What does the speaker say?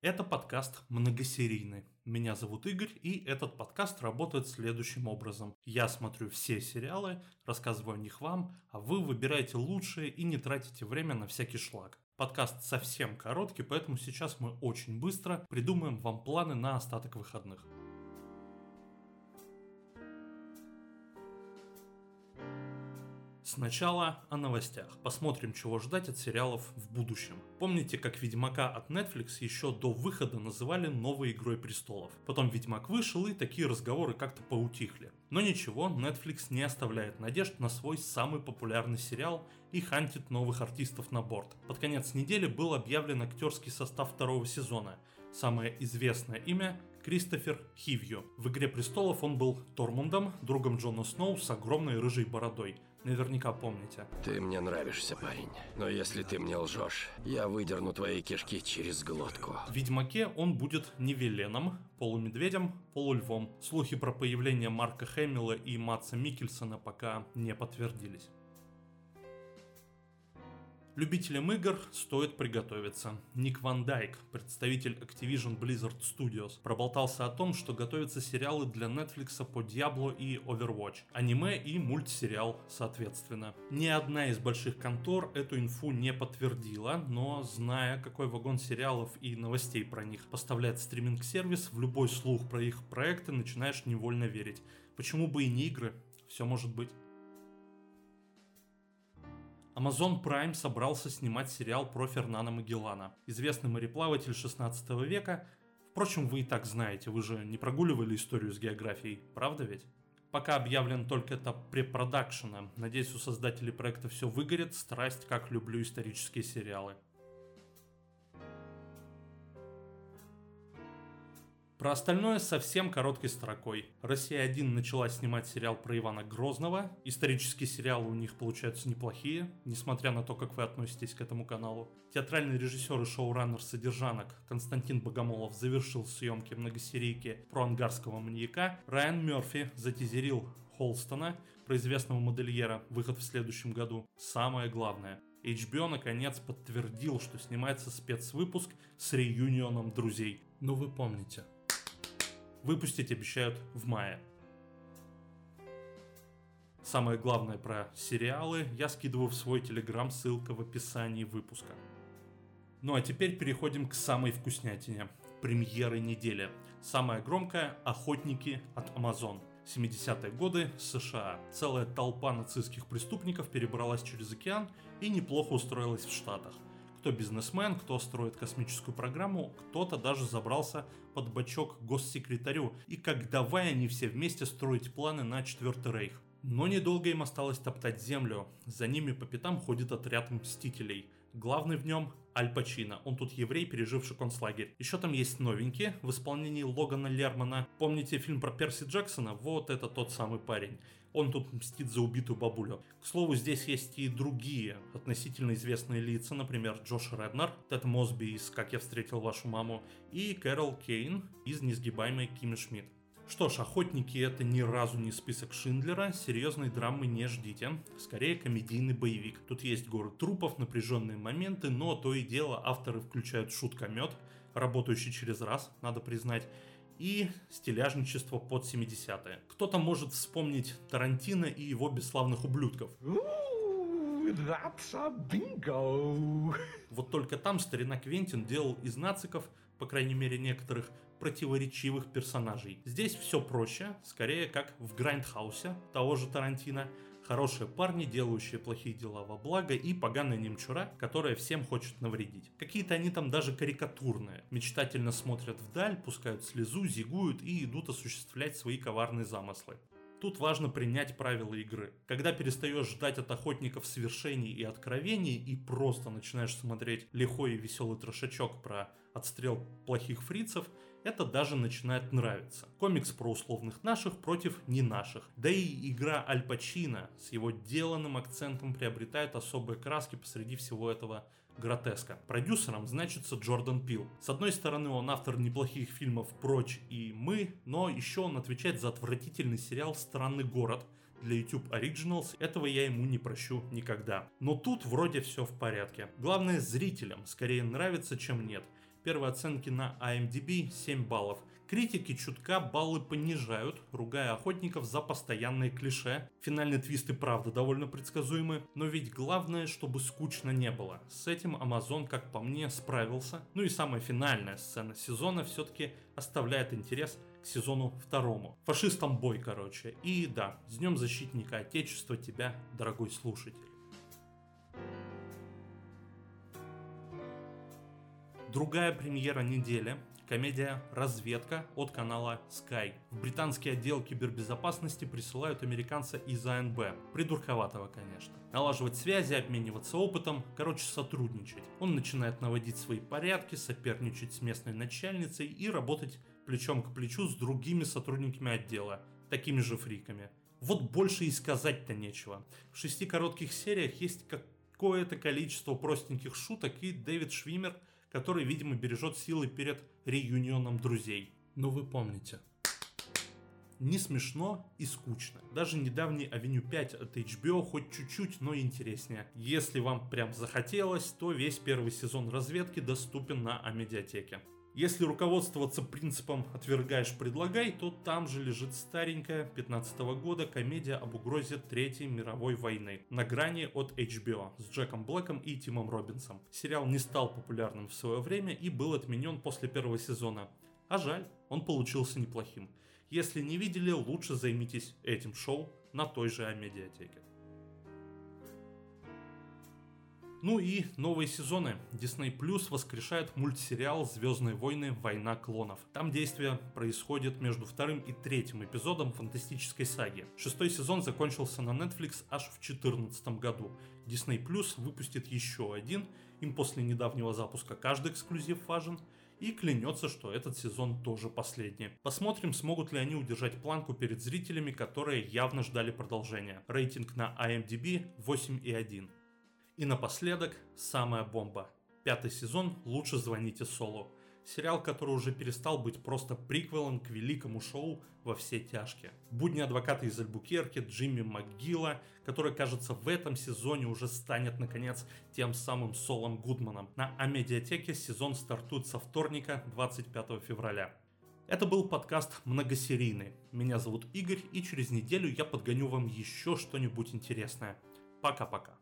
Это подкаст многосерийный. Меня зовут Игорь, и этот подкаст работает следующим образом. Я смотрю все сериалы, рассказываю о них вам, а вы выбираете лучшие и не тратите время на всякий шлак. Подкаст совсем короткий, поэтому сейчас мы очень быстро придумаем вам планы на остаток выходных. Сначала о новостях. Посмотрим, чего ждать от сериалов в будущем. Помните, как Ведьмака от Netflix еще до выхода называли новой Игрой Престолов? Потом Ведьмак вышел и такие разговоры как-то поутихли. Но ничего, Netflix не оставляет надежд на свой самый популярный сериал и хантит новых артистов на борт. Под конец недели был объявлен актерский состав второго сезона. Самое известное имя Кристофер Хивью. В «Игре престолов» он был Тормундом, другом Джона Сноу с огромной рыжей бородой. Наверняка помните. Ты мне нравишься, парень. Но если ты мне лжешь, я выдерну твои кишки через глотку. В «Ведьмаке» он будет не Веленом, полумедведем, полульвом. Слухи про появление Марка Хэмилла и Матса Микельсона пока не подтвердились. Любителям игр стоит приготовиться. Ник Ван Дайк, представитель Activision Blizzard Studios, проболтался о том, что готовятся сериалы для Netflix по Diablo и Overwatch, аниме и мультсериал соответственно. Ни одна из больших контор эту инфу не подтвердила, но зная, какой вагон сериалов и новостей про них поставляет стриминг-сервис, в любой слух про их проекты начинаешь невольно верить. Почему бы и не игры? Все может быть. Amazon Prime собрался снимать сериал про Фернана Магеллана, известный мореплаватель 16 века. Впрочем, вы и так знаете, вы же не прогуливали историю с географией, правда ведь? Пока объявлен только этап препродакшена. Надеюсь, у создателей проекта все выгорит. Страсть, как люблю исторические сериалы. Про остальное совсем короткой строкой. Россия-1 начала снимать сериал про Ивана Грозного. Исторические сериалы у них получаются неплохие, несмотря на то, как вы относитесь к этому каналу. Театральный режиссер и шоураннер содержанок Константин Богомолов завершил съемки многосерийки про ангарского маньяка. Райан Мерфи затизерил Холстона, про известного модельера, выход в следующем году. Самое главное, HBO наконец подтвердил, что снимается спецвыпуск с реюнионом друзей. Ну вы помните, Выпустить обещают в мае. Самое главное про сериалы я скидываю в свой телеграм, ссылка в описании выпуска. Ну а теперь переходим к самой вкуснятине. Премьеры недели. Самая громкая – «Охотники» от Amazon. 70-е годы США. Целая толпа нацистских преступников перебралась через океан и неплохо устроилась в Штатах – кто бизнесмен, кто строит космическую программу, кто-то даже забрался под бачок госсекретарю. И как давай они все вместе строить планы на Четвертый Рейх. Но недолго им осталось топтать землю. За ними по пятам ходит отряд мстителей. Главный в нем Аль Пачино. Он тут еврей, переживший концлагерь. Еще там есть новенькие в исполнении Логана Лермана. Помните фильм про Перси Джексона? Вот это тот самый парень. Он тут мстит за убитую бабулю. К слову, здесь есть и другие относительно известные лица, например, Джош Реднер, Тед Мосби из «Как я встретил вашу маму» и Кэрол Кейн из «Несгибаемой Кимми Шмидт». Что ж, «Охотники» — это ни разу не список Шиндлера, серьезной драмы не ждите, скорее комедийный боевик. Тут есть горы трупов, напряженные моменты, но то и дело авторы включают шуткомет, работающий через раз, надо признать, и стиляжничество под 70-е. Кто-то может вспомнить Тарантино и его бесславных ублюдков. That's a bingo. Вот только там старина Квентин делал из нациков, по крайней мере некоторых, противоречивых персонажей. Здесь все проще, скорее как в Грайндхаусе того же Тарантино. Хорошие парни, делающие плохие дела во благо, и поганая немчура, которая всем хочет навредить. Какие-то они там даже карикатурные. Мечтательно смотрят вдаль, пускают слезу, зигуют и идут осуществлять свои коварные замыслы. Тут важно принять правила игры. Когда перестаешь ждать от охотников свершений и откровений и просто начинаешь смотреть лихой и веселый трошачок про отстрел плохих фрицев, это даже начинает нравиться. Комикс про условных наших против не наших. Да и игра Аль Пачино с его деланным акцентом приобретает особые краски посреди всего этого гротеска. Продюсером значится Джордан Пил. С одной стороны, он автор неплохих фильмов «Прочь» и «Мы», но еще он отвечает за отвратительный сериал «Странный город», для YouTube Originals, этого я ему не прощу никогда. Но тут вроде все в порядке. Главное зрителям скорее нравится, чем нет. Первые оценки на IMDb 7 баллов. Критики чутка баллы понижают, ругая охотников за постоянные клише. Финальный твист и правда довольно предсказуемый, но ведь главное, чтобы скучно не было. С этим Amazon, как по мне, справился. Ну и самая финальная сцена сезона все-таки оставляет интерес к сезону второму. Фашистам бой, короче. И да, с Днем Защитника Отечества тебя, дорогой слушатель. Другая премьера недели Комедия «Разведка» от канала Sky. В британский отдел кибербезопасности присылают американца из АНБ. Придурковатого, конечно. Налаживать связи, обмениваться опытом, короче, сотрудничать. Он начинает наводить свои порядки, соперничать с местной начальницей и работать плечом к плечу с другими сотрудниками отдела, такими же фриками. Вот больше и сказать-то нечего. В шести коротких сериях есть какое-то количество простеньких шуток, и Дэвид Швимер – который, видимо, бережет силы перед реюнионом друзей. Но вы помните. Не смешно и скучно. Даже недавний Авеню 5 от HBO хоть чуть-чуть, но интереснее. Если вам прям захотелось, то весь первый сезон разведки доступен на Амедиатеке. Если руководствоваться принципом «отвергаешь, предлагай», то там же лежит старенькая 15 года комедия об угрозе Третьей мировой войны на грани от HBO с Джеком Блэком и Тимом Робинсом. Сериал не стал популярным в свое время и был отменен после первого сезона. А жаль, он получился неплохим. Если не видели, лучше займитесь этим шоу на той же Амедиатеке. Ну и новые сезоны. Disney Plus воскрешает мультсериал «Звездные войны. Война клонов». Там действие происходит между вторым и третьим эпизодом фантастической саги. Шестой сезон закончился на Netflix аж в 2014 году. Disney Plus выпустит еще один, им после недавнего запуска каждый эксклюзив важен, и клянется, что этот сезон тоже последний. Посмотрим, смогут ли они удержать планку перед зрителями, которые явно ждали продолжения. Рейтинг на IMDb 8,1. И напоследок, самая бомба. Пятый сезон «Лучше звоните Солу». Сериал, который уже перестал быть просто приквелом к великому шоу «Во все тяжкие». Будни адвоката из Альбукерки Джимми МcГилла, который, кажется, в этом сезоне уже станет, наконец, тем самым Солом Гудманом. На Амедиатеке сезон стартует со вторника, 25 февраля. Это был подкаст многосерийный. Меня зовут Игорь, и через неделю я подгоню вам еще что-нибудь интересное. Пока-пока.